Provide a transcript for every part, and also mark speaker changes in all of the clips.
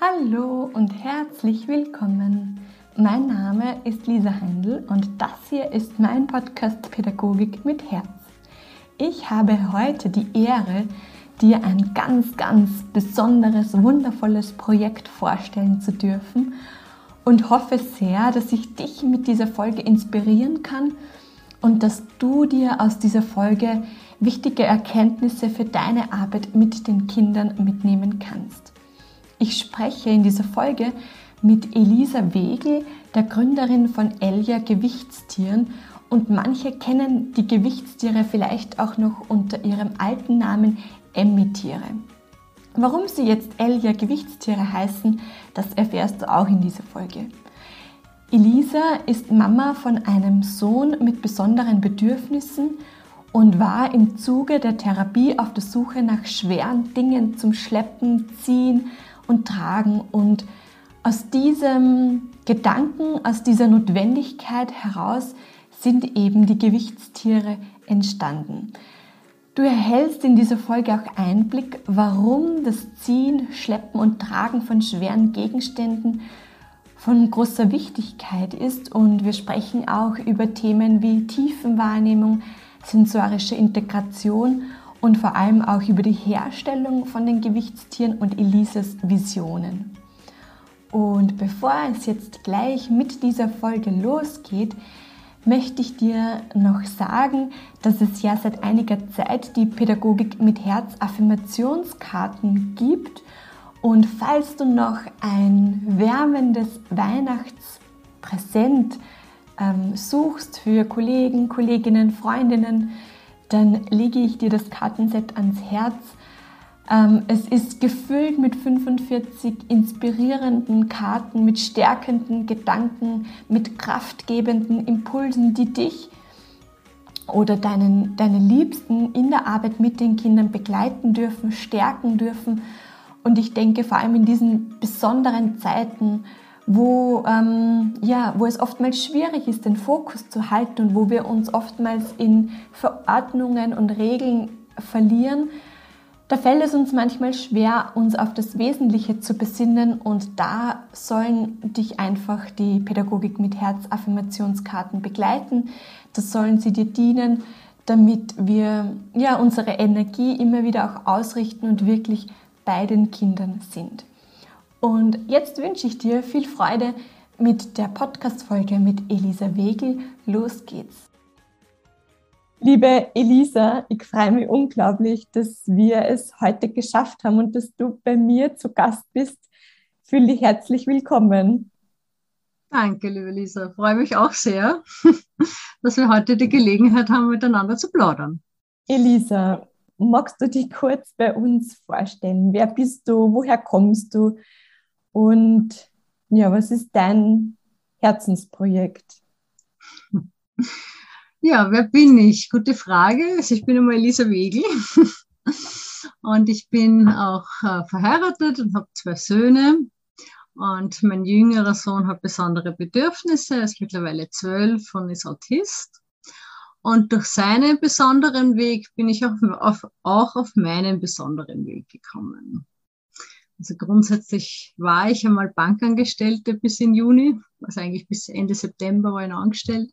Speaker 1: Hallo und herzlich willkommen. Mein Name ist Lisa Heindl und das hier ist mein Podcast Pädagogik mit Herz. Ich habe heute die Ehre, dir ein ganz, ganz besonderes, wundervolles Projekt vorstellen zu dürfen und hoffe sehr, dass ich dich mit dieser Folge inspirieren kann und dass du dir aus dieser Folge wichtige Erkenntnisse für deine Arbeit mit den Kindern mitnehmen kannst. Ich spreche in dieser Folge mit Elisa Wegel, der Gründerin von Elia Gewichtstieren und manche kennen die Gewichtstiere vielleicht auch noch unter ihrem alten Namen Emmy-Tiere. Warum sie jetzt Elia Gewichtstiere heißen, das erfährst du auch in dieser Folge. Elisa ist Mama von einem Sohn mit besonderen Bedürfnissen und war im Zuge der Therapie auf der Suche nach schweren Dingen zum Schleppen, Ziehen, und tragen. Und aus diesem Gedanken, aus dieser Notwendigkeit heraus sind eben die Gewichtstiere entstanden. Du erhältst in dieser Folge auch Einblick, warum das Ziehen, Schleppen und Tragen von schweren Gegenständen von großer Wichtigkeit ist und wir sprechen auch über Themen wie Tiefenwahrnehmung, sensorische Integration und vor allem auch über die Herstellung von den Gewichtstieren und Elises Visionen. Und bevor es jetzt gleich mit dieser Folge losgeht, möchte ich dir noch sagen, dass es ja seit einiger Zeit die Pädagogik mit Herz Affirmationskarten gibt. Und falls du noch ein wärmendes Weihnachtspräsent ähm, suchst für Kollegen, Kolleginnen, Freundinnen, dann lege ich dir das Kartenset ans Herz. Ähm, es ist gefüllt mit 45 inspirierenden Karten, mit stärkenden Gedanken, mit kraftgebenden Impulsen, die dich oder deinen, deine Liebsten in der Arbeit mit den Kindern begleiten dürfen, stärken dürfen. Und ich denke, vor allem in diesen besonderen Zeiten, wo, ähm, ja, wo es oftmals schwierig ist, den Fokus zu halten und wo wir uns oftmals in Verordnungen und Regeln verlieren, da fällt es uns manchmal schwer, uns auf das Wesentliche zu besinnen und da sollen dich einfach die Pädagogik mit Herz-Affirmationskarten begleiten. Das sollen sie dir dienen, damit wir ja, unsere Energie immer wieder auch ausrichten und wirklich bei den Kindern sind. Und jetzt wünsche ich dir viel Freude mit der Podcast-Folge mit Elisa Wegel. Los geht's! Liebe Elisa, ich freue mich unglaublich, dass wir es heute geschafft haben und dass du bei mir zu Gast bist. Fühl dich herzlich willkommen.
Speaker 2: Danke, liebe Lisa. Ich freue mich auch sehr, dass wir heute die Gelegenheit haben, miteinander zu plaudern.
Speaker 1: Elisa, magst du dich kurz bei uns vorstellen? Wer bist du? Woher kommst du? Und ja, was ist dein Herzensprojekt?
Speaker 2: Ja, wer bin ich? Gute Frage. Also ich bin einmal Elisa Wegel und ich bin auch äh, verheiratet und habe zwei Söhne. Und mein jüngerer Sohn hat besondere Bedürfnisse, er ist mittlerweile zwölf und ist Autist. Und durch seinen besonderen Weg bin ich auch auf, auch auf meinen besonderen Weg gekommen. Also grundsätzlich war ich einmal Bankangestellte bis in Juni, also eigentlich bis Ende September war ich noch angestellt.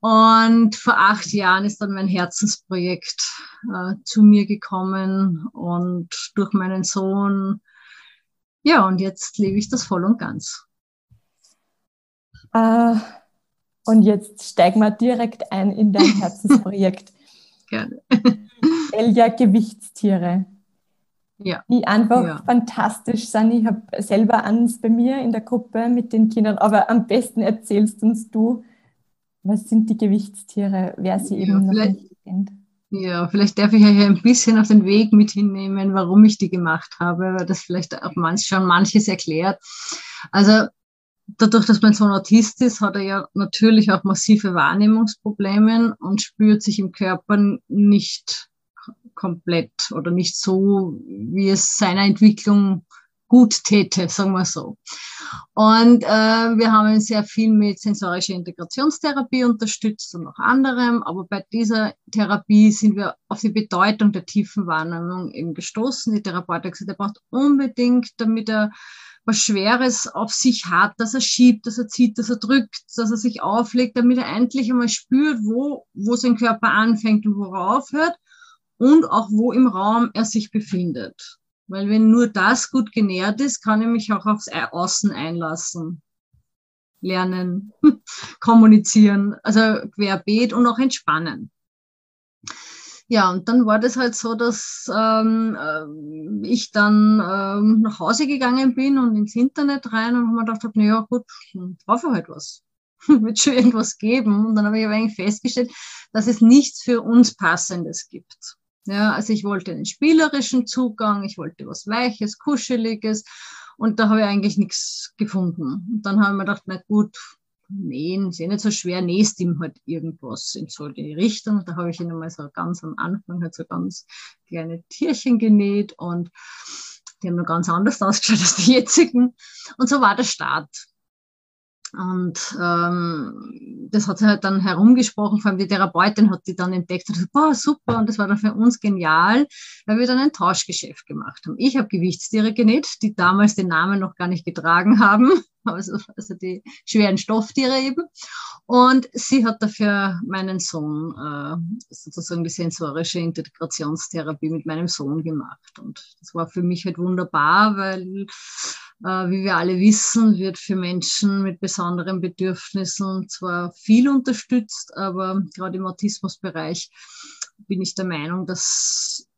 Speaker 2: Und vor acht Jahren ist dann mein Herzensprojekt äh, zu mir gekommen und durch meinen Sohn. Ja, und jetzt lebe ich das voll und ganz.
Speaker 1: Uh, und jetzt steigen wir direkt ein in dein Herzensprojekt.
Speaker 2: Gerne.
Speaker 1: Elia Gewichtstiere
Speaker 2: ja.
Speaker 1: die einfach ja. fantastisch sind. Ich habe selber eins bei mir in der Gruppe mit den Kindern, aber am besten erzählst uns du, was sind die Gewichtstiere, wer sie ja, eben noch nicht kennt.
Speaker 2: Ja, vielleicht darf ich euch ein bisschen auf den Weg mit hinnehmen, warum ich die gemacht habe, weil das vielleicht auch manch, schon manches erklärt. Also dadurch, dass mein Sohn Autist ist, hat er ja natürlich auch massive Wahrnehmungsprobleme und spürt sich im Körper nicht komplett oder nicht so, wie es seiner Entwicklung gut täte, sagen wir so. Und äh, wir haben sehr viel mit sensorischer Integrationstherapie unterstützt und noch anderem, aber bei dieser Therapie sind wir auf die Bedeutung der tiefen Wahrnehmung eben gestoßen. Die Therapeutin hat gesagt, er braucht unbedingt, damit er was Schweres auf sich hat, dass er schiebt, dass er zieht, dass er drückt, dass er sich auflegt, damit er endlich einmal spürt, wo, wo sein Körper anfängt und wo er aufhört und auch wo im Raum er sich befindet. Weil wenn nur das gut genährt ist, kann ich mich auch aufs Außen einlassen. Lernen, kommunizieren, also querbeet und auch entspannen. Ja, und dann war das halt so, dass ähm, äh, ich dann ähm, nach Hause gegangen bin und ins Internet rein und mir gedacht, na ja, gut, dann ich halt was. Wird schon irgendwas geben. Und dann habe ich aber eigentlich festgestellt, dass es nichts für uns Passendes gibt. Ja, also ich wollte einen spielerischen Zugang, ich wollte was Weiches, Kuscheliges und da habe ich eigentlich nichts gefunden. Und dann habe ich mir gedacht, na gut, nähen ist eh nicht so schwer, nähst ihm halt irgendwas in so die Richtung. Da habe ich ihn einmal so ganz am Anfang halt so ganz kleine Tierchen genäht und die haben noch ganz anders ausgeschaut als die jetzigen. Und so war der Start. Und ähm, das hat sich halt dann herumgesprochen, vor allem die Therapeutin hat die dann entdeckt und gesagt, boah, super, und das war dann für uns genial, weil wir dann ein Tauschgeschäft gemacht haben. Ich habe Gewichtstiere genäht, die damals den Namen noch gar nicht getragen haben, also, also die schweren Stofftiere eben. Und sie hat dafür meinen Sohn äh, sozusagen die sensorische Integrationstherapie mit meinem Sohn gemacht. Und das war für mich halt wunderbar, weil wie wir alle wissen, wird für Menschen mit besonderen Bedürfnissen zwar viel unterstützt, aber gerade im Autismusbereich bin ich der Meinung, dass,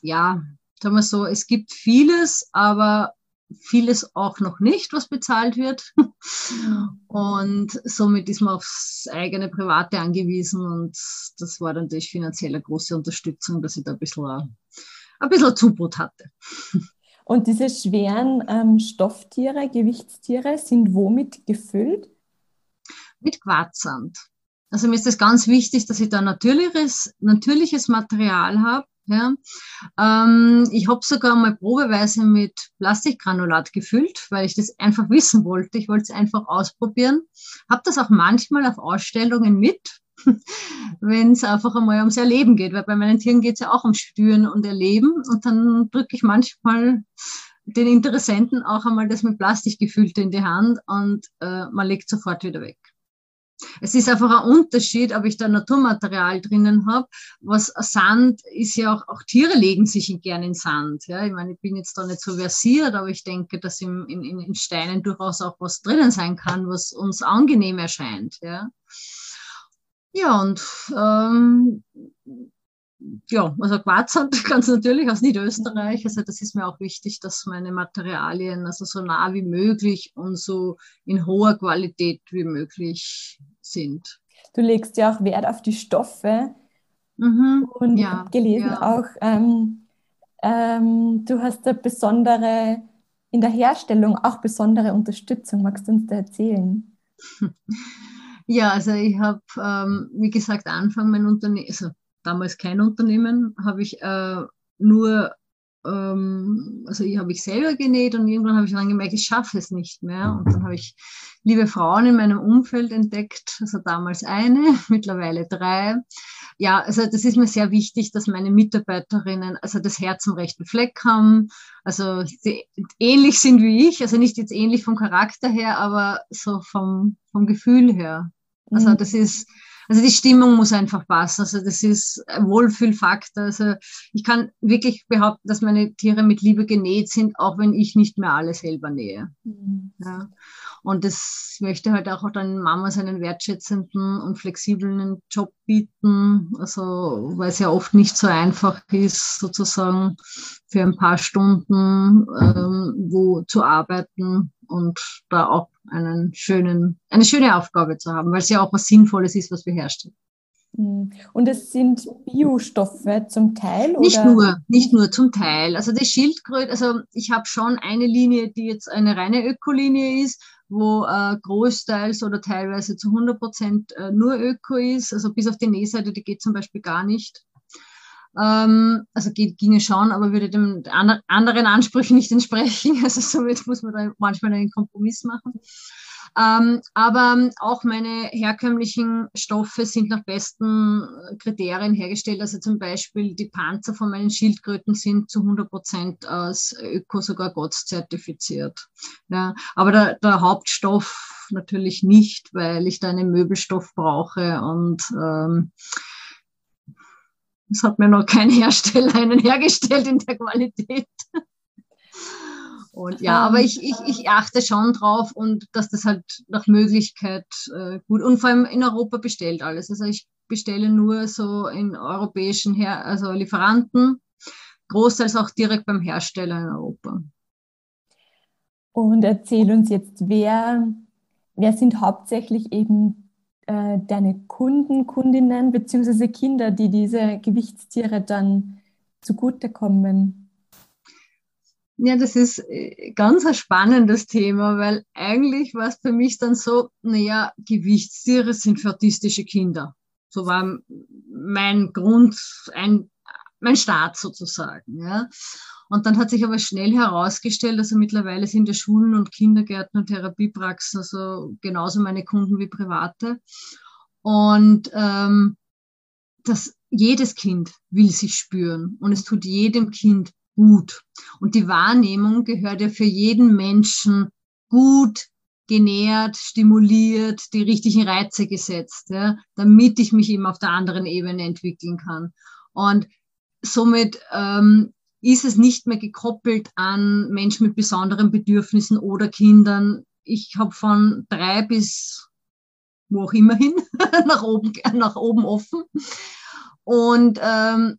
Speaker 2: ja, sagen wir so, es gibt vieles, aber vieles auch noch nicht, was bezahlt wird. Und somit ist man aufs eigene Private angewiesen und das war dann natürlich finanziell eine große Unterstützung, dass ich da ein bisschen, ein bisschen Zubot hatte.
Speaker 1: Und diese schweren ähm, Stofftiere, Gewichtstiere, sind womit gefüllt?
Speaker 2: Mit Quarzsand. Also mir ist es ganz wichtig, dass ich da natürliches, natürliches Material habe. Ja. Ähm, ich habe sogar mal probeweise mit Plastikgranulat gefüllt, weil ich das einfach wissen wollte. Ich wollte es einfach ausprobieren. Habe das auch manchmal auf Ausstellungen mit, wenn es einfach einmal ums Erleben geht, weil bei meinen Tieren geht es ja auch um Spüren und Erleben und dann drücke ich manchmal den Interessenten auch einmal das mit Plastik gefüllte in die Hand und äh, man legt sofort wieder weg. Es ist einfach ein Unterschied, ob ich da Naturmaterial drinnen habe. Was Sand ist ja auch, auch Tiere legen sich gerne in Sand. Ja, ich meine, ich bin jetzt da nicht so versiert, aber ich denke, dass im, in, in Steinen durchaus auch was drinnen sein kann, was uns angenehm erscheint. Ja. Ja, und ähm, ja, also Quarzsand ganz natürlich aus Niederösterreich. Also das ist mir auch wichtig, dass meine Materialien also so nah wie möglich und so in hoher Qualität wie möglich sind.
Speaker 1: Du legst ja auch Wert auf die Stoffe mhm, und ja, gelesen ja. auch, ähm, ähm, du hast da besondere, in der Herstellung auch besondere Unterstützung. Magst du uns da erzählen?
Speaker 2: Ja, also ich habe, ähm, wie gesagt, Anfang mein Unternehmen, also damals kein Unternehmen, habe ich äh, nur, ähm, also ich habe ich selber genäht und irgendwann habe ich dann gemerkt, ich schaffe es nicht mehr. Und dann habe ich liebe Frauen in meinem Umfeld entdeckt, also damals eine, mittlerweile drei. Ja, also das ist mir sehr wichtig, dass meine Mitarbeiterinnen also das Herz am rechten Fleck haben, also ähnlich sind wie ich, also nicht jetzt ähnlich vom Charakter her, aber so vom, vom Gefühl her. Also mhm. das ist, also die Stimmung muss einfach passen. Also das ist ein Wohlfühlfaktor. Also ich kann wirklich behaupten, dass meine Tiere mit Liebe genäht sind, auch wenn ich nicht mehr alles selber nähe. Mhm. Ja. Und das möchte halt auch dann Mamas einen wertschätzenden und flexiblen Job bieten. Also, weil es ja oft nicht so einfach ist, sozusagen für ein paar Stunden ähm, wo zu arbeiten und da auch einen schönen, eine schöne Aufgabe zu haben, weil es ja auch was Sinnvolles ist, was wir herstellen.
Speaker 1: Hm. Und es sind Biostoffe zum Teil?
Speaker 2: Oder? Nicht nur, nicht nur zum Teil. Also die Schildkröte, also ich habe schon eine Linie, die jetzt eine reine Ökolinie ist, wo äh, großteils oder teilweise zu 100 Prozent äh, nur Öko ist, also bis auf die Nähseite, die geht zum Beispiel gar nicht. Ähm, also geht, ginge schon, aber würde dem anderen Ansprüchen nicht entsprechen. Also somit muss man da manchmal einen Kompromiss machen. Ähm, aber auch meine herkömmlichen Stoffe sind nach besten Kriterien hergestellt. Also zum Beispiel die Panzer von meinen Schildkröten sind zu 100 Prozent aus Öko, sogar GOTS zertifiziert. Ja, aber der, der, Hauptstoff natürlich nicht, weil ich da einen Möbelstoff brauche und ähm, es hat mir noch kein Hersteller einen hergestellt in der Qualität. Und ja, aber ich, ich, ich achte schon drauf und dass das halt nach Möglichkeit äh, gut und vor allem in Europa bestellt alles. Also ich bestelle nur so in europäischen Her also Lieferanten, großteils auch direkt beim Hersteller in Europa.
Speaker 1: Und erzähl uns jetzt, wer, wer sind hauptsächlich eben äh, deine Kunden, Kundinnen bzw. Kinder, die diese Gewichtstiere dann zugutekommen?
Speaker 2: Ja, das ist äh, ganz ein spannendes Thema, weil eigentlich war es für mich dann so, naja, Gewichtstiere sind für autistische Kinder. So war mein Grund, ein, mein Start sozusagen. Ja. Und dann hat sich aber schnell herausgestellt, also mittlerweile sind ja Schulen und Kindergärten und Therapiepraxen also genauso meine Kunden wie private. Und ähm, dass jedes Kind will sich spüren und es tut jedem Kind gut. Und die Wahrnehmung gehört ja für jeden Menschen gut genährt, stimuliert, die richtigen Reize gesetzt, ja, damit ich mich eben auf der anderen Ebene entwickeln kann. Und somit ähm, ist es nicht mehr gekoppelt an Menschen mit besonderen Bedürfnissen oder Kindern. Ich habe von drei bis wo auch immer hin, nach oben, nach oben offen. Und ähm,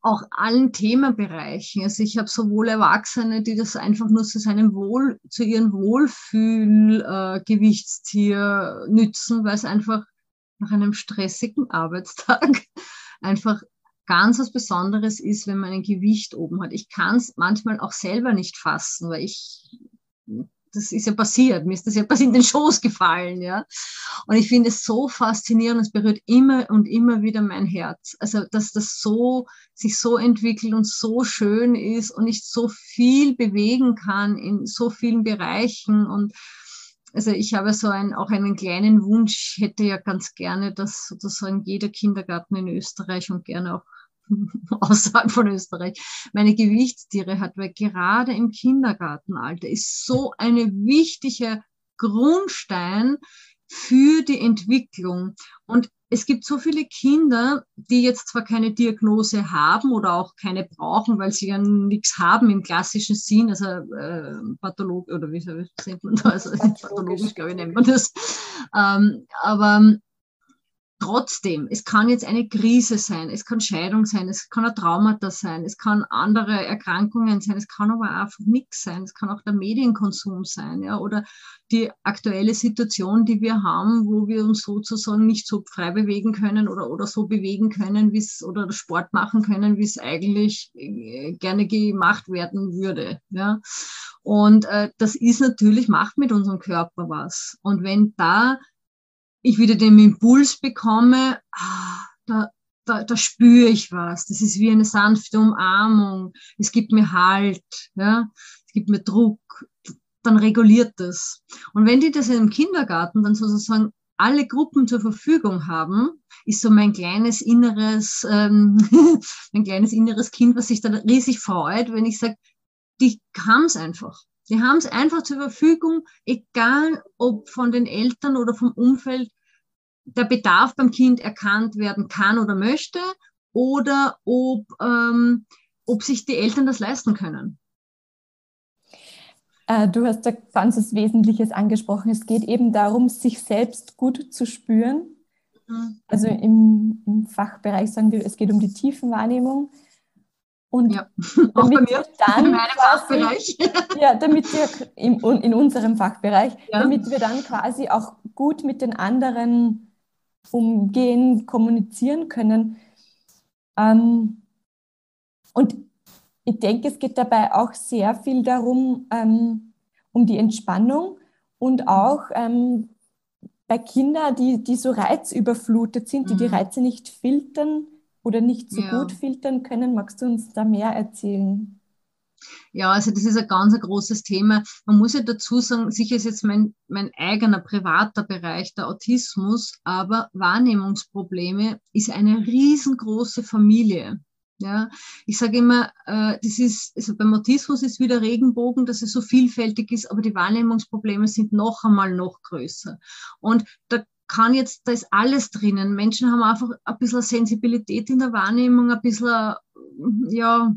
Speaker 2: auch allen Themenbereichen. Also ich habe sowohl Erwachsene, die das einfach nur zu seinem Wohl, zu ihrem Wohlfühl-Gewichtstier äh, nützen, weil es einfach nach einem stressigen Arbeitstag einfach ganz was Besonderes ist, wenn man ein Gewicht oben hat. Ich kann es manchmal auch selber nicht fassen, weil ich das ist ja passiert, mir ist das ja in den Schoß gefallen, ja. Und ich finde es so faszinierend, es berührt immer und immer wieder mein Herz. Also, dass das so, sich so entwickelt und so schön ist und ich so viel bewegen kann in so vielen Bereichen und also ich habe so ein, auch einen kleinen Wunsch, ich hätte ja ganz gerne, dass sozusagen jeder Kindergarten in Österreich und gerne auch außerhalb von Österreich, meine Gewichtstiere hat, weil gerade im Kindergartenalter ist so eine wichtige Grundstein für die Entwicklung. Und es gibt so viele Kinder, die jetzt zwar keine Diagnose haben oder auch keine brauchen, weil sie ja nichts haben im klassischen Sinn, also äh, Patholog oder wie nennt man das? Also, pathologisch, glaube ich, nennt man das. Ähm, aber Trotzdem, es kann jetzt eine Krise sein, es kann Scheidung sein, es kann ein Traumata sein, es kann andere Erkrankungen sein, es kann aber einfach nichts sein, es kann auch der Medienkonsum sein, ja, oder die aktuelle Situation, die wir haben, wo wir uns sozusagen nicht so frei bewegen können oder, oder so bewegen können, wie es, oder Sport machen können, wie es eigentlich äh, gerne gemacht werden würde, ja. Und äh, das ist natürlich, macht mit unserem Körper was. Und wenn da ich wieder den Impuls bekomme, ah, da, da, da spüre ich was. Das ist wie eine sanfte Umarmung. Es gibt mir Halt, ja? es gibt mir Druck. Dann reguliert das. Und wenn die das im Kindergarten dann sozusagen alle Gruppen zur Verfügung haben, ist so mein kleines inneres, ähm, mein kleines inneres Kind, was sich dann riesig freut, wenn ich sage, die haben es einfach. Die haben es einfach zur Verfügung, egal ob von den Eltern oder vom Umfeld der Bedarf beim Kind erkannt werden kann oder möchte oder ob, ähm, ob sich die Eltern das leisten können.
Speaker 1: Äh, du hast da ganz Wesentliches angesprochen. Es geht eben darum, sich selbst gut zu spüren. Mhm. Also im, im, Fachbereich sagen wir, es geht um die Tiefenwahrnehmung. Und ja, auch bei mir, dann in meinem quasi, Fachbereich. Ja, damit wir in, in unserem Fachbereich, ja. damit wir dann quasi auch gut mit den anderen umgehen, kommunizieren können. Ähm, und ich denke, es geht dabei auch sehr viel darum, ähm, um die Entspannung und auch ähm, bei Kindern, die, die so reizüberflutet sind, die die mhm. Reize nicht filtern oder nicht so ja. gut filtern können. Magst du uns da mehr erzählen?
Speaker 2: Ja, also das ist ein ganz ein großes Thema. Man muss ja dazu sagen, sicher ist jetzt mein, mein eigener privater Bereich der Autismus, aber Wahrnehmungsprobleme ist eine riesengroße Familie. Ja, ich sage immer, äh, das ist, also beim Autismus ist wieder Regenbogen, dass es so vielfältig ist, aber die Wahrnehmungsprobleme sind noch einmal noch größer. Und da kann jetzt, da ist alles drinnen. Menschen haben einfach ein bisschen Sensibilität in der Wahrnehmung, ein bisschen, ja,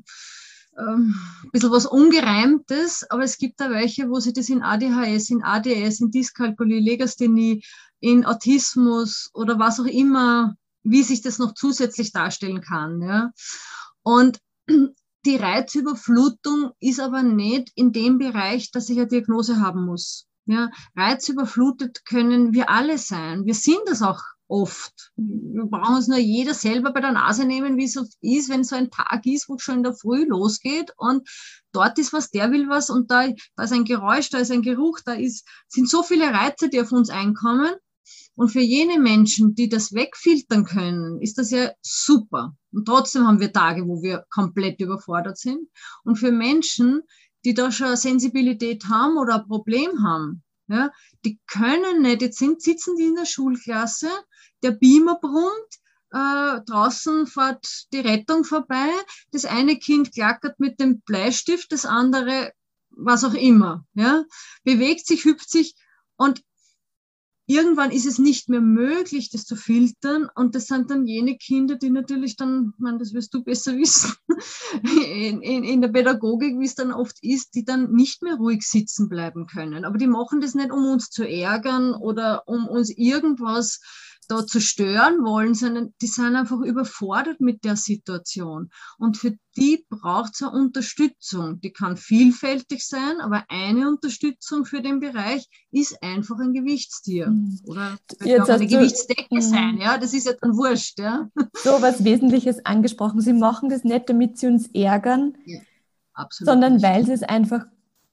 Speaker 2: ähm, ein bisschen was Ungereimtes, aber es gibt da welche, wo sie das in ADHS, in ADS, in Dyskalkulie, Legasthenie, in Autismus oder was auch immer, wie sich das noch zusätzlich darstellen kann. Ja. Und die Reizüberflutung ist aber nicht in dem Bereich, dass ich eine Diagnose haben muss. Ja, reizüberflutet können wir alle sein. Wir sind das auch oft. Wir brauchen uns nur jeder selber bei der Nase nehmen, wie es ist, wenn so ein Tag ist, wo es schon in der Früh losgeht und dort ist was, der will was und da, da ist ein Geräusch, da ist ein Geruch, da ist, sind so viele Reize, die auf uns einkommen. Und für jene Menschen, die das wegfiltern können, ist das ja super. Und trotzdem haben wir Tage, wo wir komplett überfordert sind. Und für Menschen, die da schon Sensibilität haben oder ein Problem haben, ja, die können nicht, jetzt sind, sitzen die in der Schulklasse, der Beamer brummt, äh, draußen fährt die Rettung vorbei, das eine Kind klackert mit dem Bleistift, das andere was auch immer, ja, bewegt sich, hüpft sich und irgendwann ist es nicht mehr möglich, das zu filtern. Und das sind dann jene Kinder, die natürlich dann, man, das wirst du besser wissen, in, in, in der Pädagogik, wie es dann oft ist, die dann nicht mehr ruhig sitzen bleiben können. Aber die machen das nicht, um uns zu ärgern oder um uns irgendwas da zu stören wollen, sondern die sind einfach überfordert mit der Situation. Und für die braucht es eine Unterstützung. Die kann vielfältig sein, aber eine Unterstützung für den Bereich ist einfach ein Gewichtstier. Mhm. Oder Jetzt auch eine Gewichtsdecke mhm. sein. Ja, das ist ja dann wurscht. Ja.
Speaker 1: So was Wesentliches angesprochen. Sie machen das nicht, damit Sie uns ärgern, ja, sondern nicht. weil Sie es einfach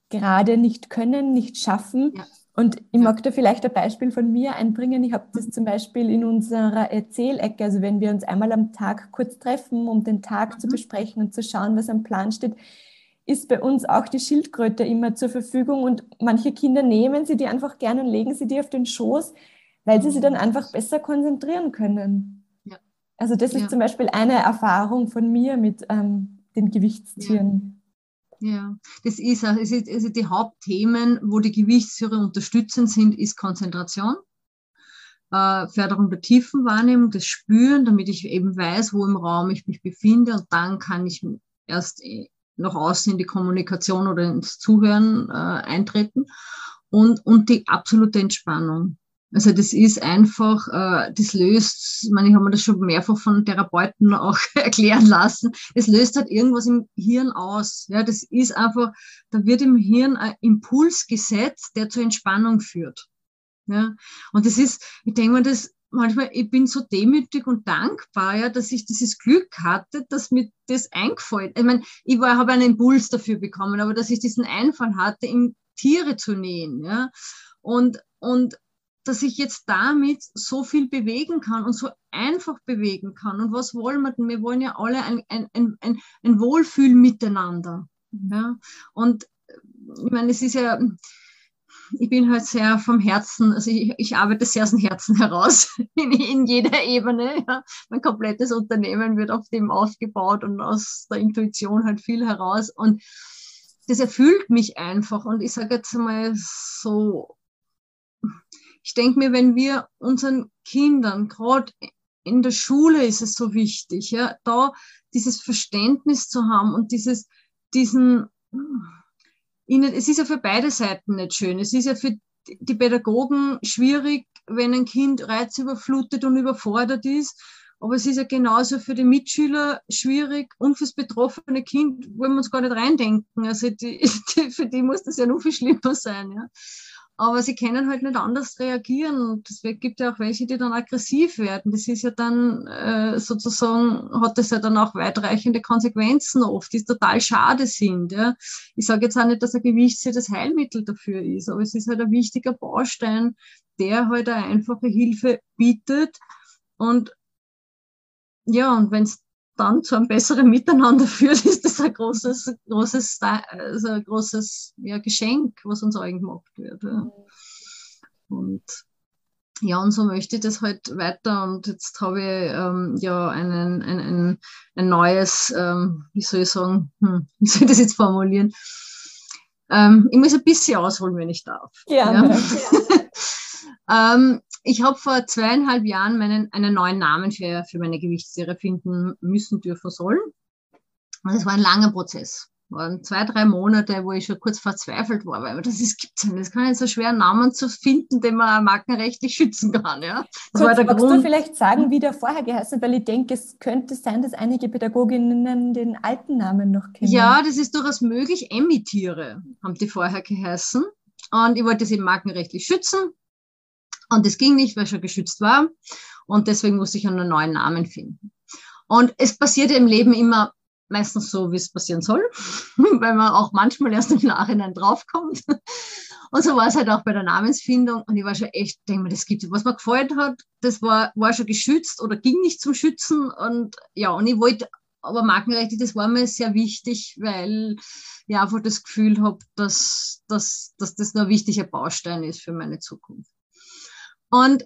Speaker 1: gerade nicht können, nicht schaffen. Ja und ich mag da vielleicht ein Beispiel von mir einbringen. Ich habe das zum Beispiel in unserer Erzählecke, also wenn wir uns einmal am Tag kurz treffen, um den Tag mhm. zu besprechen und zu schauen, was am Plan steht, ist bei uns auch die Schildkröte immer zur Verfügung und manche Kinder nehmen sie die einfach gerne und legen sie die auf den Schoß, weil sie sich dann einfach besser konzentrieren können. Ja. Also das ist ja. zum Beispiel eine Erfahrung von mir mit ähm, den Gewichtstieren.
Speaker 2: Ja, das ist, also die Hauptthemen, wo die Gewichtstiere unterstützend sind, ist Konzentration, äh, Förderung der Tiefenwahrnehmung, das Spüren, damit ich eben weiß, wo im Raum ich mich befinde und dann kann ich erst äh, nach außen in die Kommunikation oder ins Zuhören äh, eintreten und, und die absolute Entspannung. Also das ist einfach, äh, das löst, ich meine, ich habe mir das schon mehrfach von Therapeuten auch erklären lassen, es löst halt irgendwas im Hirn aus. Ja, das ist einfach, da wird im Hirn ein Impuls gesetzt, der zur Entspannung führt. Ja, und das ist, ich denke mir, das manchmal, ich bin so demütig und dankbar, ja, dass ich dieses Glück hatte, dass mir das eingefallen. Ich meine, ich war, habe einen Impuls dafür bekommen, aber dass ich diesen Einfall hatte, in Tiere zu nähen, ja, und und dass ich jetzt damit so viel bewegen kann und so einfach bewegen kann. Und was wollen wir denn? Wir wollen ja alle ein, ein, ein, ein, ein Wohlfühlen miteinander. Ja? Und ich meine, es ist ja, ich bin halt sehr vom Herzen, also ich, ich arbeite sehr aus dem Herzen heraus, in, in jeder Ebene. Ja. Mein komplettes Unternehmen wird auf dem aufgebaut und aus der Intuition halt viel heraus. Und das erfüllt mich einfach. Und ich sage jetzt mal so, ich denke mir, wenn wir unseren Kindern, gerade in der Schule ist es so wichtig, ja, da dieses Verständnis zu haben und dieses, diesen, ihnen, es ist ja für beide Seiten nicht schön. Es ist ja für die Pädagogen schwierig, wenn ein Kind reizüberflutet und überfordert ist. Aber es ist ja genauso für die Mitschüler schwierig und fürs betroffene Kind wollen wir uns gar nicht reindenken. Also die, die, für die muss das ja noch viel schlimmer sein. Ja aber sie können halt nicht anders reagieren. Und es gibt ja auch welche, die dann aggressiv werden. Das ist ja dann äh, sozusagen, hat das ja dann auch weitreichende Konsequenzen oft, die total schade sind. Ja. Ich sage jetzt auch nicht, dass ein Gewichtssee das Heilmittel dafür ist, aber es ist halt ein wichtiger Baustein, der halt eine einfache Hilfe bietet. Und ja, und wenn es dann zu einem besseren Miteinander führt, ist das ein großes, großes, also ein großes ja, Geschenk, was uns allen gemacht wird. Ja. Und ja, und so möchte ich das halt weiter. Und jetzt habe ich ähm, ja einen, ein, ein, ein neues, ähm, wie soll ich sagen, hm, wie soll ich das jetzt formulieren? Ähm, ich muss ein bisschen ausholen, wenn ich darf.
Speaker 1: Gerne.
Speaker 2: Ja. ähm, ich habe vor zweieinhalb Jahren meinen, einen neuen Namen für, für meine Gewichtsserie finden müssen, dürfen, sollen. Und es war ein langer Prozess waren zwei, drei Monate, wo ich schon kurz verzweifelt war, weil das ist, gibt's ja nicht. Es kann nicht so schwer, einen Namen zu finden, den man markenrechtlich schützen kann, ja.
Speaker 1: Das kurz, magst Grund. du vielleicht sagen, wie der vorher geheißen Weil ich denke, es könnte sein, dass einige Pädagoginnen den alten Namen noch kennen.
Speaker 2: Ja, das ist durchaus möglich. Emmy-Tiere haben die vorher geheißen. Und ich wollte sie markenrechtlich schützen. Und das ging nicht, weil schon geschützt war. Und deswegen musste ich einen neuen Namen finden. Und es passiert im Leben immer meistens so, wie es passieren soll, weil man auch manchmal erst im Nachhinein draufkommt. Und so war es halt auch bei der Namensfindung. Und ich war schon echt, denke mir, das gibt es. Was mir gefallen hat, das war, war schon geschützt oder ging nicht zum Schützen. Und ja, und ich wollte, aber Markenrechte, das war mir sehr wichtig, weil ich einfach das Gefühl habe, dass, dass, dass das nur ein wichtiger Baustein ist für meine Zukunft. Und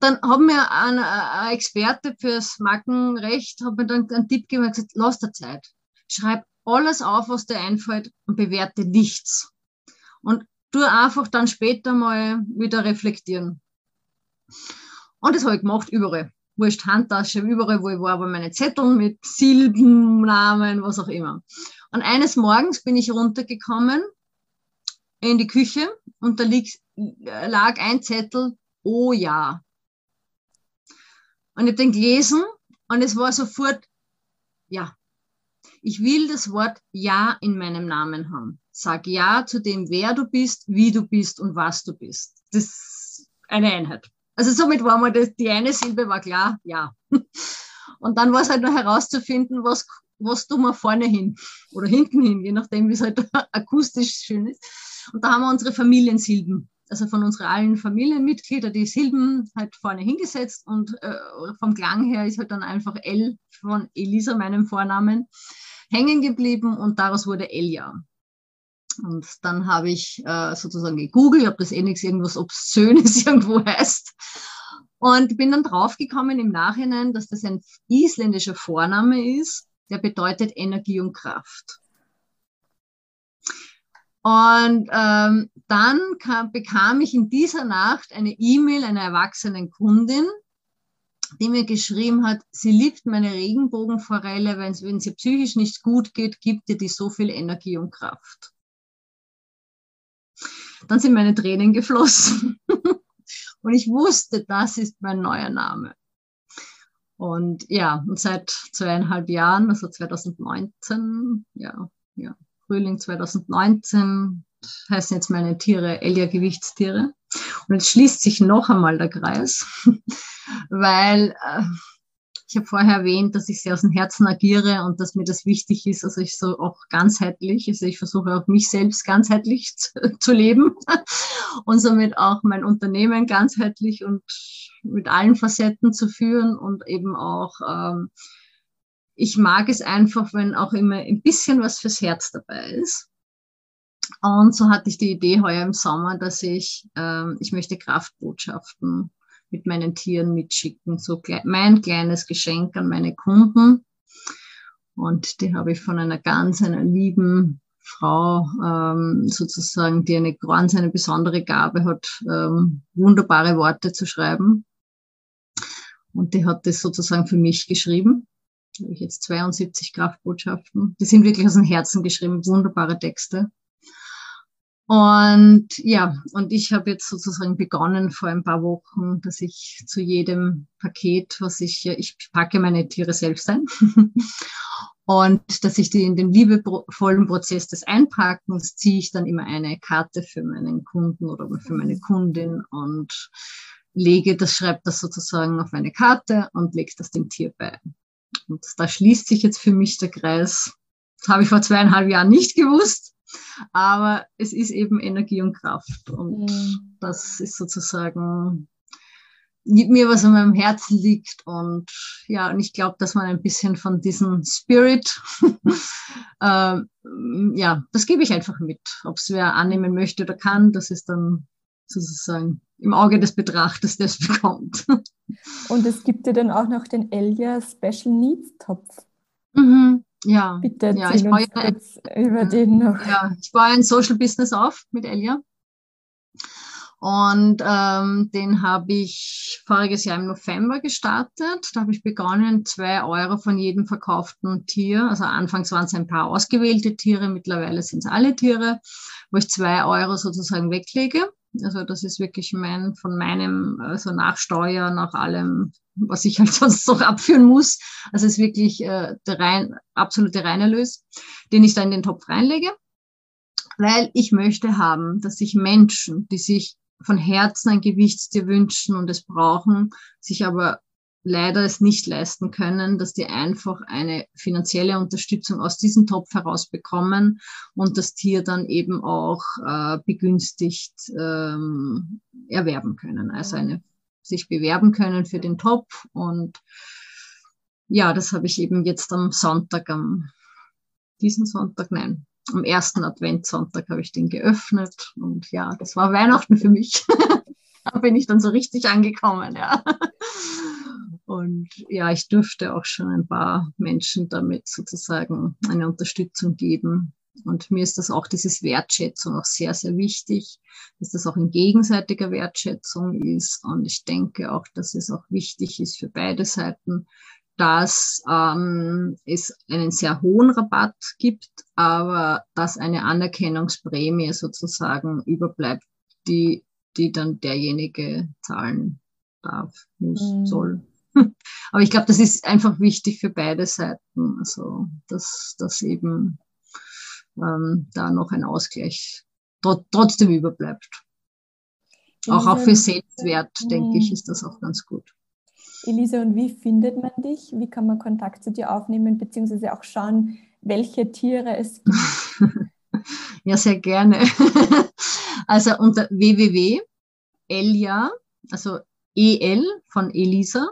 Speaker 2: dann haben mir ein, Experte fürs Markenrecht hat mir dann einen Tipp gegeben und gesagt, lass dir Zeit. Schreib alles auf, was dir einfällt und bewerte nichts. Und tu einfach dann später mal wieder reflektieren. Und das habe ich gemacht, überall. Wurscht, Handtasche, überall, wo ich war, aber meine Zettel mit Silben, Namen, was auch immer. Und eines Morgens bin ich runtergekommen in die Küche und da lieg, lag ein Zettel, oh ja. Und ich habe den gelesen und es war sofort, ja, ich will das Wort Ja in meinem Namen haben. Sag Ja zu dem, wer du bist, wie du bist und was du bist. Das ist eine Einheit. Also somit war mal das, die eine Silbe war klar, ja. Und dann war es halt noch herauszufinden, was, was tun wir vorne hin oder hinten hin, je nachdem, wie es halt akustisch schön ist. Und da haben wir unsere Familiensilben also von unseren allen Familienmitgliedern, die Silben halt vorne hingesetzt und äh, vom Klang her ist halt dann einfach L von Elisa, meinem Vornamen, hängen geblieben und daraus wurde Elia. Und dann habe ich äh, sozusagen gegoogelt, ob das eh nichts irgendwas Obszönes irgendwo heißt. Und bin dann draufgekommen im Nachhinein, dass das ein isländischer Vorname ist, der bedeutet Energie und Kraft. Und ähm, dann kam, bekam ich in dieser Nacht eine E-Mail einer erwachsenen Kundin, die mir geschrieben hat, sie liebt meine Regenbogenforelle, wenn, wenn sie psychisch nicht gut geht, gibt ihr die so viel Energie und Kraft. Dann sind meine Tränen geflossen. und ich wusste, das ist mein neuer Name. Und ja, und seit zweieinhalb Jahren, also 2019, ja, ja, Frühling 2019 heißen jetzt meine Tiere Elia Gewichtstiere. Und jetzt schließt sich noch einmal der Kreis, weil äh, ich habe vorher erwähnt, dass ich sehr aus dem Herzen agiere und dass mir das wichtig ist, also ich so auch ganzheitlich, also ich versuche auch mich selbst ganzheitlich zu, zu leben und somit auch mein Unternehmen ganzheitlich und mit allen Facetten zu führen und eben auch ähm, ich mag es einfach, wenn auch immer ein bisschen was fürs Herz dabei ist. Und so hatte ich die Idee heuer im Sommer, dass ich, ähm, ich möchte Kraftbotschaften mit meinen Tieren mitschicken, so mein kleines Geschenk an meine Kunden. Und die habe ich von einer ganz, einer lieben Frau ähm, sozusagen, die eine ganz, eine besondere Gabe hat, ähm, wunderbare Worte zu schreiben. Und die hat das sozusagen für mich geschrieben habe ich jetzt 72 Kraftbotschaften. Die sind wirklich aus dem Herzen geschrieben, wunderbare Texte. Und ja, und ich habe jetzt sozusagen begonnen vor ein paar Wochen, dass ich zu jedem Paket, was ich, ich packe meine Tiere selbst ein. und dass ich die in den liebevollen Prozess des Einpackens ziehe ich dann immer eine Karte für meinen Kunden oder für meine Kundin und lege das, schreibe das sozusagen auf eine Karte und lege das dem Tier bei. Und da schließt sich jetzt für mich der Kreis. Das habe ich vor zweieinhalb Jahren nicht gewusst, aber es ist eben Energie und Kraft. Und mhm. das ist sozusagen mir was an meinem Herzen liegt und ja, und ich glaube, dass man ein bisschen von diesem Spirit, äh, ja, das gebe ich einfach mit. Ob es wer annehmen möchte oder kann, das ist dann sozusagen im Auge des Betrachters, der es bekommt.
Speaker 1: Und es gibt ja dann auch noch den Elia Special Needs Topf.
Speaker 2: Mhm, ja.
Speaker 1: Bitte
Speaker 2: ja, ich
Speaker 1: uns kurz über den noch.
Speaker 2: Ja, ich baue ein Social Business auf mit Elia. Und ähm, den habe ich voriges Jahr im November gestartet. Da habe ich begonnen, zwei Euro von jedem verkauften Tier. Also anfangs waren es ein paar ausgewählte Tiere, mittlerweile sind es alle Tiere, wo ich zwei Euro sozusagen weglege. Also das ist wirklich mein, von meinem, also nach Steuer, nach allem, was ich halt sonst noch abführen muss. Also es ist wirklich äh, der rein, absolute Reinerlös, den ich da in den Topf reinlege. Weil ich möchte haben, dass sich Menschen, die sich von Herzen ein Gewichtstier wünschen und es brauchen, sich aber leider es nicht leisten können, dass die einfach eine finanzielle Unterstützung aus diesem Topf heraus bekommen und das Tier dann eben auch äh, begünstigt ähm, erwerben können. Also eine, sich bewerben können für den Topf und ja, das habe ich eben jetzt am Sonntag, am diesen Sonntag, nein, am ersten Adventssonntag habe ich den geöffnet und ja, das war Weihnachten für mich. da bin ich dann so richtig angekommen, ja. Und ja, ich durfte auch schon ein paar Menschen damit sozusagen eine Unterstützung geben. Und mir ist das auch dieses Wertschätzung auch sehr, sehr wichtig, dass das auch in gegenseitiger Wertschätzung ist. Und ich denke auch, dass es auch wichtig ist für beide Seiten, dass ähm, es einen sehr hohen Rabatt gibt, aber dass eine Anerkennungsprämie sozusagen überbleibt, die, die dann derjenige zahlen darf, muss, mhm. soll. Aber ich glaube, das ist einfach wichtig für beide Seiten, also dass, dass eben ähm, da noch ein Ausgleich tr trotzdem überbleibt. Auch, auch für Selbstwert, denke ich, ist das auch ganz gut.
Speaker 1: Elisa, und wie findet man dich? Wie kann man Kontakt zu dir aufnehmen, beziehungsweise auch schauen, welche Tiere es gibt?
Speaker 2: ja, sehr gerne. also unter www.elia, also EL von Elisa,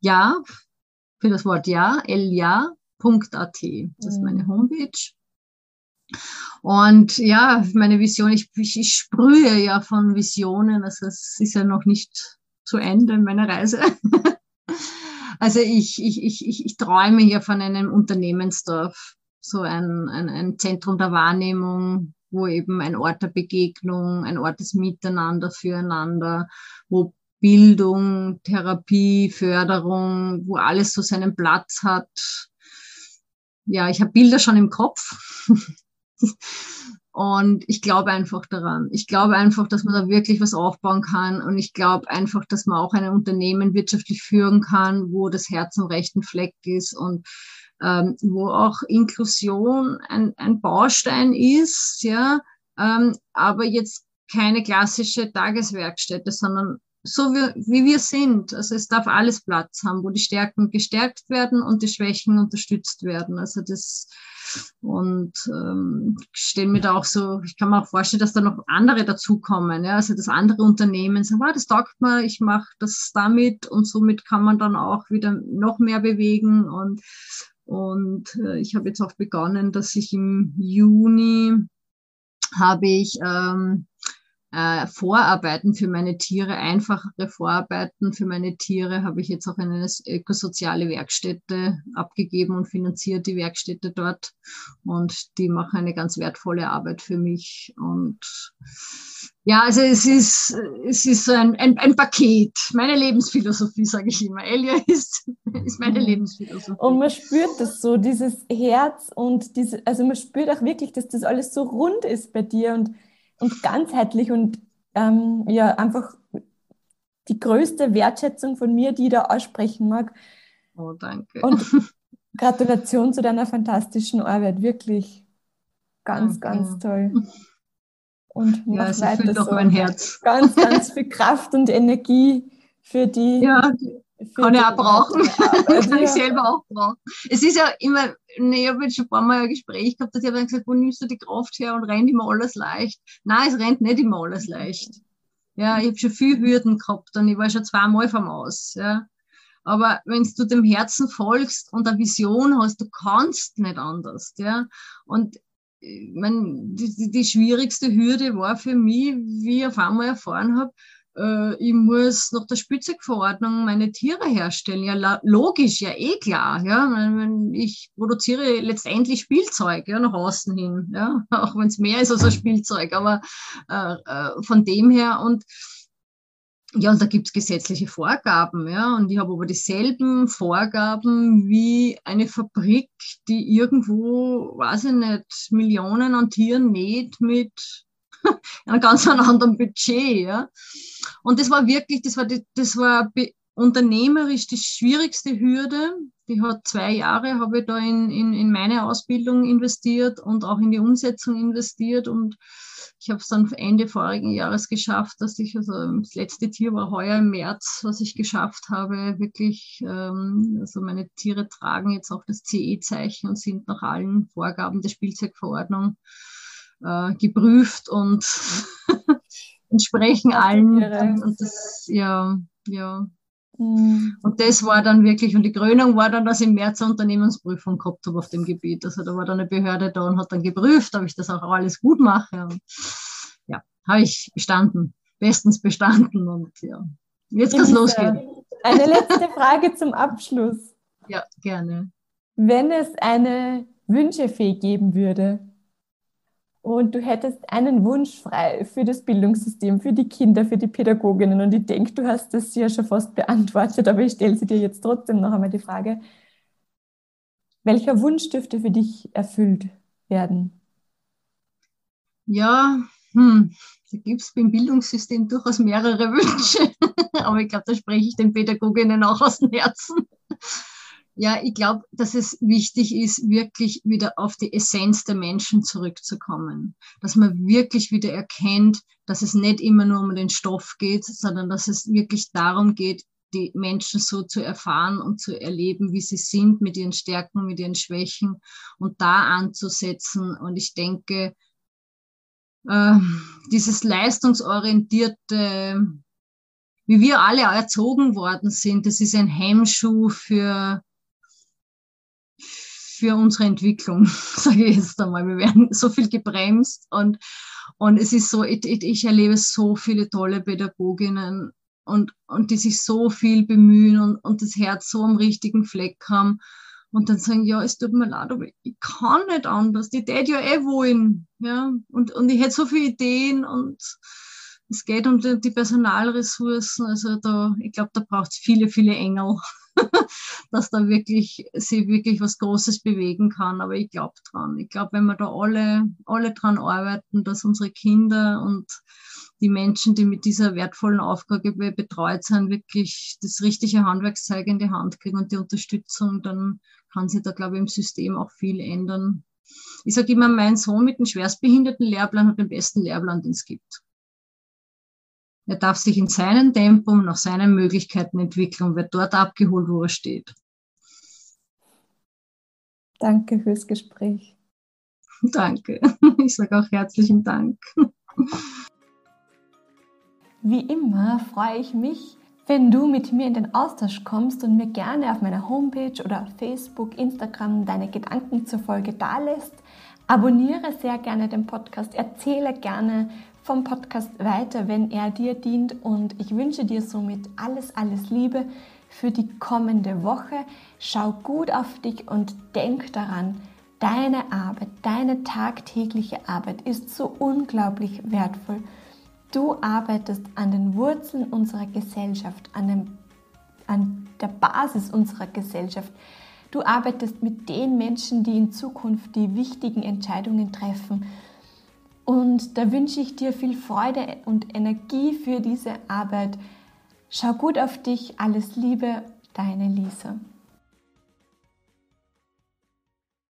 Speaker 2: ja, für das Wort ja, elia.at. Das ist meine mhm. Homepage. Und ja, meine Vision, ich, ich, ich sprühe ja von Visionen, also es ist ja noch nicht zu Ende meine Reise. Also ich, ich, ich, ich, ich träume hier von einem Unternehmensdorf, so ein, ein, ein Zentrum der Wahrnehmung, wo eben ein Ort der Begegnung, ein Ort des Miteinander füreinander, wo Bildung, Therapie, Förderung, wo alles so seinen Platz hat. Ja, ich habe Bilder schon im Kopf. Und ich glaube einfach daran. Ich glaube einfach, dass man da wirklich was aufbauen kann. Und ich glaube einfach, dass man auch ein Unternehmen wirtschaftlich führen kann, wo das Herz am rechten Fleck ist und ähm, wo auch Inklusion ein, ein Baustein ist, ja, ähm, aber jetzt keine klassische Tageswerkstätte, sondern so wie, wie wir sind. Also es darf alles Platz haben, wo die Stärken gestärkt werden und die Schwächen unterstützt werden. Also das und ähm, stelle mir da auch so, ich kann mir auch vorstellen, dass da noch andere dazukommen. Ja? Also dass andere Unternehmen sagen, ah, das taugt mir, ich mache das damit und somit kann man dann auch wieder noch mehr bewegen. Und, und äh, ich habe jetzt auch begonnen, dass ich im Juni habe ich ähm, äh, Vorarbeiten für meine Tiere, einfachere Vorarbeiten für meine Tiere, habe ich jetzt auch eine ökosoziale Werkstätte abgegeben und finanziert die Werkstätte dort. Und die machen eine ganz wertvolle Arbeit für mich. Und ja, also es ist, es ist so ein, ein, ein Paket. Meine Lebensphilosophie, sage ich immer. Elia ist, ist meine Lebensphilosophie.
Speaker 1: Und man spürt das so, dieses Herz und diese, also man spürt auch wirklich, dass das alles so rund ist bei dir und und ganzheitlich und ähm, ja, einfach die größte Wertschätzung von mir, die ich da aussprechen mag.
Speaker 2: Oh, danke.
Speaker 1: Und Gratulation zu deiner fantastischen Arbeit, wirklich ganz, danke. ganz toll.
Speaker 2: Und mach ja, es weiter so. mein Herz.
Speaker 1: Ganz, ganz viel Kraft und Energie für die.
Speaker 2: Ja, kann ich auch brauchen. Kann ich selber auch brauchen. Es ist ja immer, ne, ich habe jetzt schon ein paar Mal ein Gespräch gehabt, dass ich habe gesagt, wo nimmst du die Kraft her und rennt immer alles leicht? Nein, es rennt nicht immer alles leicht. Ja, ich habe schon viel Hürden gehabt und ich war schon zweimal vom Aus. Ja. Aber wenn du dem Herzen folgst und eine Vision hast, du kannst nicht anders. Ja. Und ich mein, die, die schwierigste Hürde war für mich, wie ich auf einmal erfahren habe, äh, ich muss nach der Spielzeugverordnung meine Tiere herstellen. Ja, logisch, ja, eh klar. Ja, ich produziere letztendlich Spielzeug ja, nach außen hin, ja, auch wenn es mehr ist als ein Spielzeug, aber äh, äh, von dem her und ja, und da gibt's gesetzliche Vorgaben, ja. Und ich habe aber dieselben Vorgaben wie eine Fabrik, die irgendwo, weiß ich nicht, Millionen an Tieren näht mit einem ganz anderen Budget, ja. Und das war wirklich, das war, das war unternehmerisch die schwierigste Hürde. Die hat zwei Jahre, habe ich da in, in, in meine Ausbildung investiert und auch in die Umsetzung investiert und ich habe es dann Ende vorigen Jahres geschafft, dass ich, also das letzte Tier war heuer im März, was ich geschafft habe, wirklich, ähm, also meine Tiere tragen jetzt auch das CE-Zeichen und sind nach allen Vorgaben der Spielzeugverordnung äh, geprüft und entsprechen allen. Und das, ja, ja. Mhm. Und das war dann wirklich, und die Krönung war dann, dass ich im März eine Unternehmensprüfung gehabt habe auf dem Gebiet. Also da war dann eine Behörde da und hat dann geprüft, ob ich das auch alles gut mache. Und ja, habe ich bestanden, bestens bestanden und ja, jetzt kann es losgehen.
Speaker 1: Eine letzte Frage zum Abschluss.
Speaker 2: Ja, gerne.
Speaker 1: Wenn es eine Wünschefee geben würde, und du hättest einen Wunsch frei für das Bildungssystem, für die Kinder, für die Pädagoginnen. Und ich denke, du hast das ja schon fast beantwortet, aber ich stelle sie dir jetzt trotzdem noch einmal die Frage, welcher Wunsch dürfte für dich erfüllt werden?
Speaker 2: Ja, hm, da gibt es beim Bildungssystem durchaus mehrere Wünsche, aber ich glaube, da spreche ich den Pädagoginnen auch aus dem Herzen. Ja, ich glaube, dass es wichtig ist, wirklich wieder auf die Essenz der Menschen zurückzukommen. Dass man wirklich wieder erkennt, dass es nicht immer nur um den Stoff geht, sondern dass es wirklich darum geht, die Menschen so zu erfahren und zu erleben, wie sie sind, mit ihren Stärken, mit ihren Schwächen und da anzusetzen. Und ich denke, äh, dieses leistungsorientierte, wie wir alle erzogen worden sind, das ist ein Hemmschuh für für unsere Entwicklung, sage ich jetzt einmal. Wir werden so viel gebremst und, und es ist so, ich, ich erlebe so viele tolle Pädagoginnen und, und die sich so viel bemühen und, und das Herz so am richtigen Fleck haben und dann sagen, ja, es tut mir leid, aber ich kann nicht anders, die tät ja eh wollen, ja, und, und ich hätte so viele Ideen und es geht um die, die Personalressourcen, also da, ich glaube, da braucht es viele, viele Engel. dass da wirklich sich wirklich was Großes bewegen kann. Aber ich glaube dran. Ich glaube, wenn wir da alle, alle dran arbeiten, dass unsere Kinder und die Menschen, die mit dieser wertvollen Aufgabe betreut sind, wirklich das richtige Handwerkszeug in die Hand kriegen und die Unterstützung, dann kann sich da, glaube ich, im System auch viel ändern. Ich sage immer, mein Sohn mit dem schwerstbehinderten Lehrplan hat den besten Lehrplan, den es gibt. Er darf sich in seinem Tempo und nach seinen Möglichkeiten entwickeln und wird dort abgeholt, wo er steht.
Speaker 1: Danke fürs Gespräch.
Speaker 2: Danke. Ich sage auch herzlichen Dank.
Speaker 1: Wie immer freue ich mich, wenn du mit mir in den Austausch kommst und mir gerne auf meiner Homepage oder auf Facebook, Instagram deine Gedanken zur Folge dalässt. Abonniere sehr gerne den Podcast, erzähle gerne vom Podcast weiter, wenn er dir dient. Und ich wünsche dir somit alles, alles Liebe für die kommende Woche. Schau gut auf dich und denk daran, deine Arbeit, deine tagtägliche Arbeit ist so unglaublich wertvoll. Du arbeitest an den Wurzeln unserer Gesellschaft, an, dem, an der Basis unserer Gesellschaft. Du arbeitest mit den Menschen, die in Zukunft die wichtigen Entscheidungen treffen. Und da wünsche ich dir viel Freude und Energie für diese Arbeit. Schau gut auf dich. Alles Liebe, deine Lisa.